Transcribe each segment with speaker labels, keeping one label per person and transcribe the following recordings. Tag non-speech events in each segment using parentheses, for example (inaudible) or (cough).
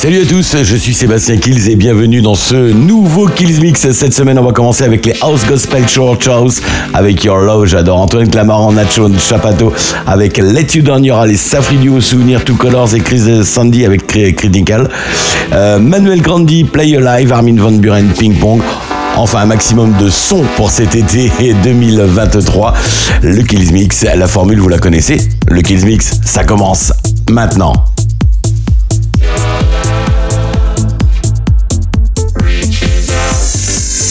Speaker 1: Salut à tous, je suis Sébastien Kills et bienvenue dans ce nouveau Kills Mix. Cette semaine, on va commencer avec les House Gospel Church House avec Your Love. J'adore Antoine Clamaran, Nacho Chapato avec Let You Down. Il y aura les Souvenir Two Colors et Chris Sandy avec Cri- Critical. Euh, Manuel Grandi, Play Alive, Armin Van Buren, Ping Pong. Enfin, un maximum de son pour cet été (laughs) 2023. Le Kills Mix, la formule, vous la connaissez. Le Kills Mix, ça commence maintenant.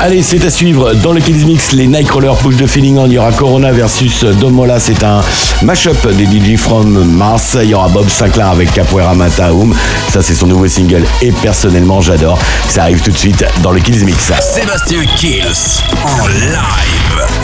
Speaker 1: Allez, c'est à suivre dans le Kills Mix, les Nightcrawler Push de Feeling On. Il y aura Corona versus Domola, c'est un mashup des DJ from Mars. Il y aura Bob Sinclair avec Capoeira Mataum. Ça, c'est son nouveau single et personnellement, j'adore. Ça arrive tout de suite dans le Kills Mix.
Speaker 2: Sébastien Kills en live.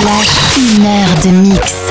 Speaker 3: Une heure de mix.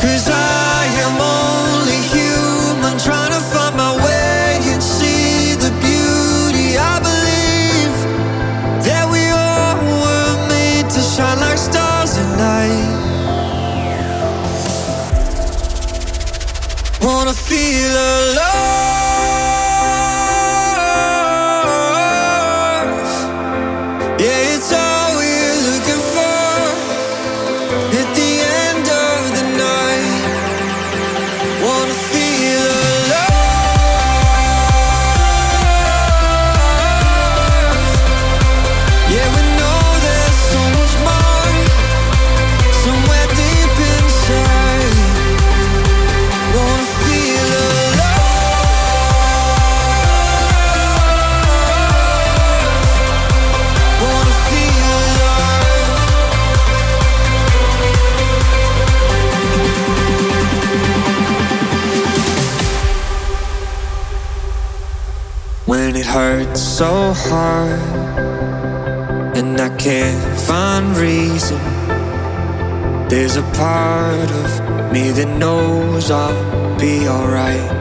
Speaker 4: Cause I
Speaker 5: so
Speaker 6: hard, and I can't find reason. There's a part of me that knows I'll be alright.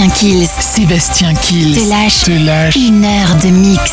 Speaker 3: Sébastien Kills.
Speaker 4: Sébastien Kills.
Speaker 3: Te lâche.
Speaker 4: Lâche.
Speaker 3: Une heure de mix.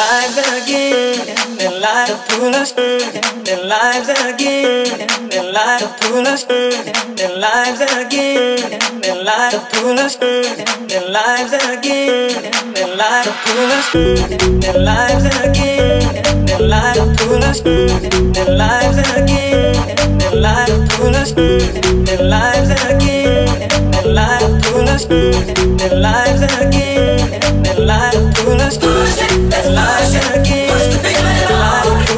Speaker 7: alive again life to pull us in their lives again. In their life to pull us in their lives again. In their life to pull us in their lives again. In their life to pull us in their lives again. In their life to pull us in their lives again. In their life to pull us in their lives again. In their life to pull us in their lives again. In their life to pull us in their lives again.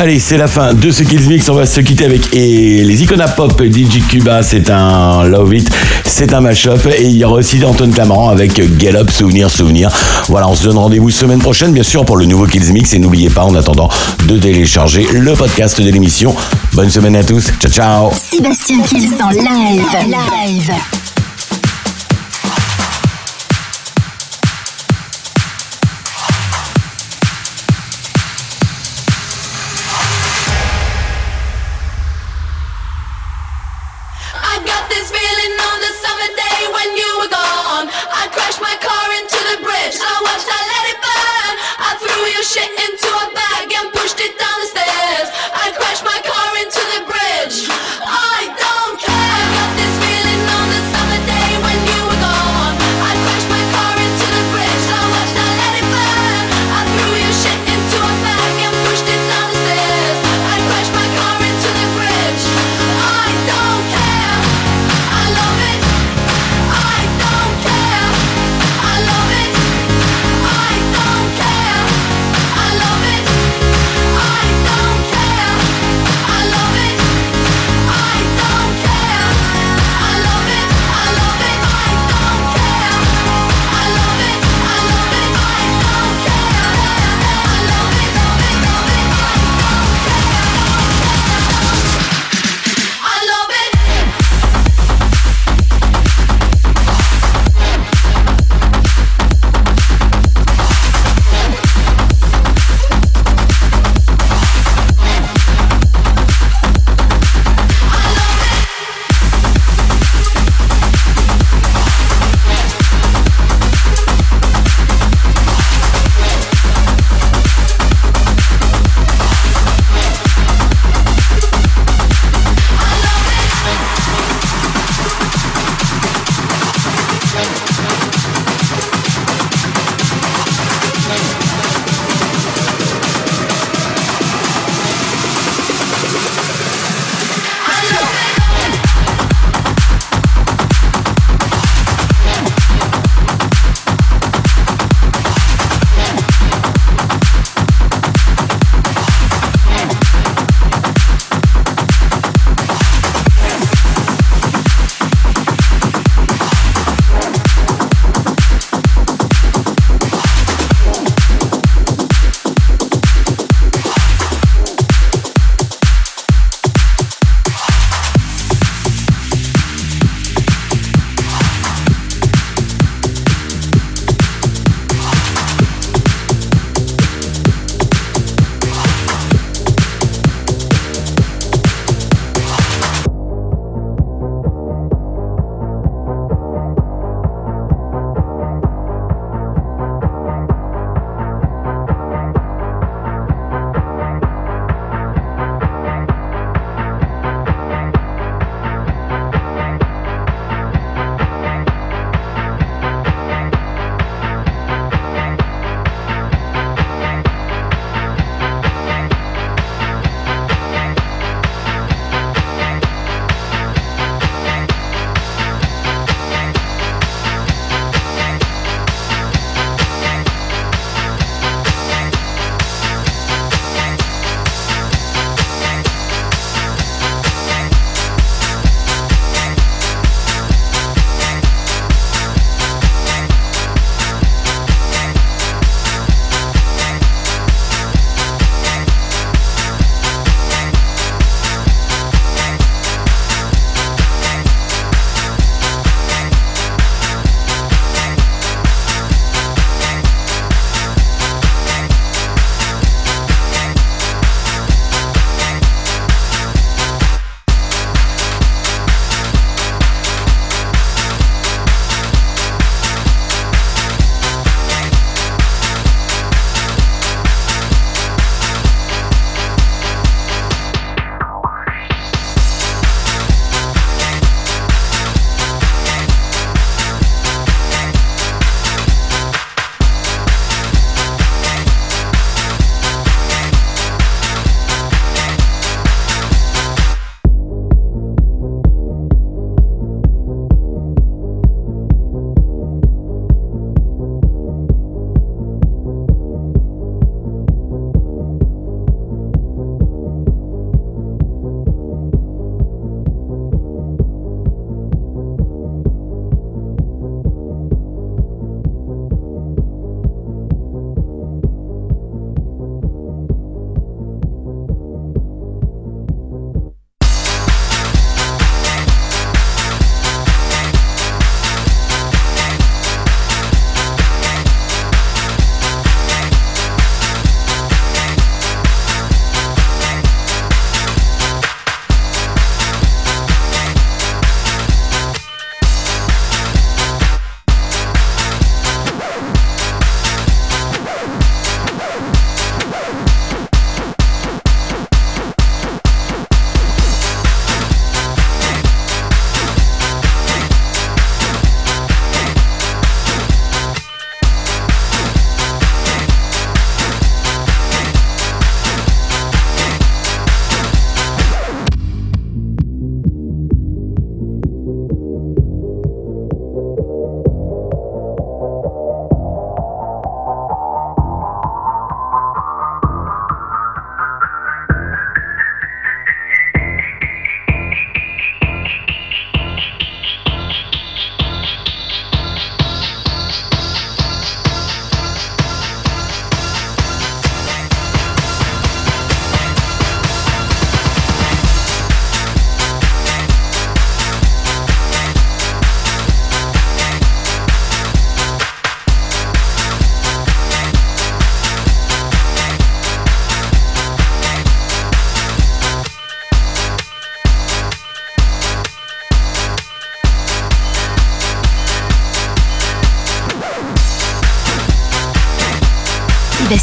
Speaker 1: Allez, c'est la fin de ce Kills Mix. On va se quitter avec et les Icona Pop DJ Cuba. C'est un Love It, c'est un mashup. Et il y aura aussi Antoine Clamaran avec Get Up, Souvenir, Souvenir. Voilà, on se donne rendez-vous semaine prochaine, bien sûr, pour le nouveau Kills Mix. Et n'oubliez pas, en attendant, de télécharger le podcast de l'émission. Bonne semaine à tous. Ciao, ciao.
Speaker 7: Sébastien Kills en live. Live.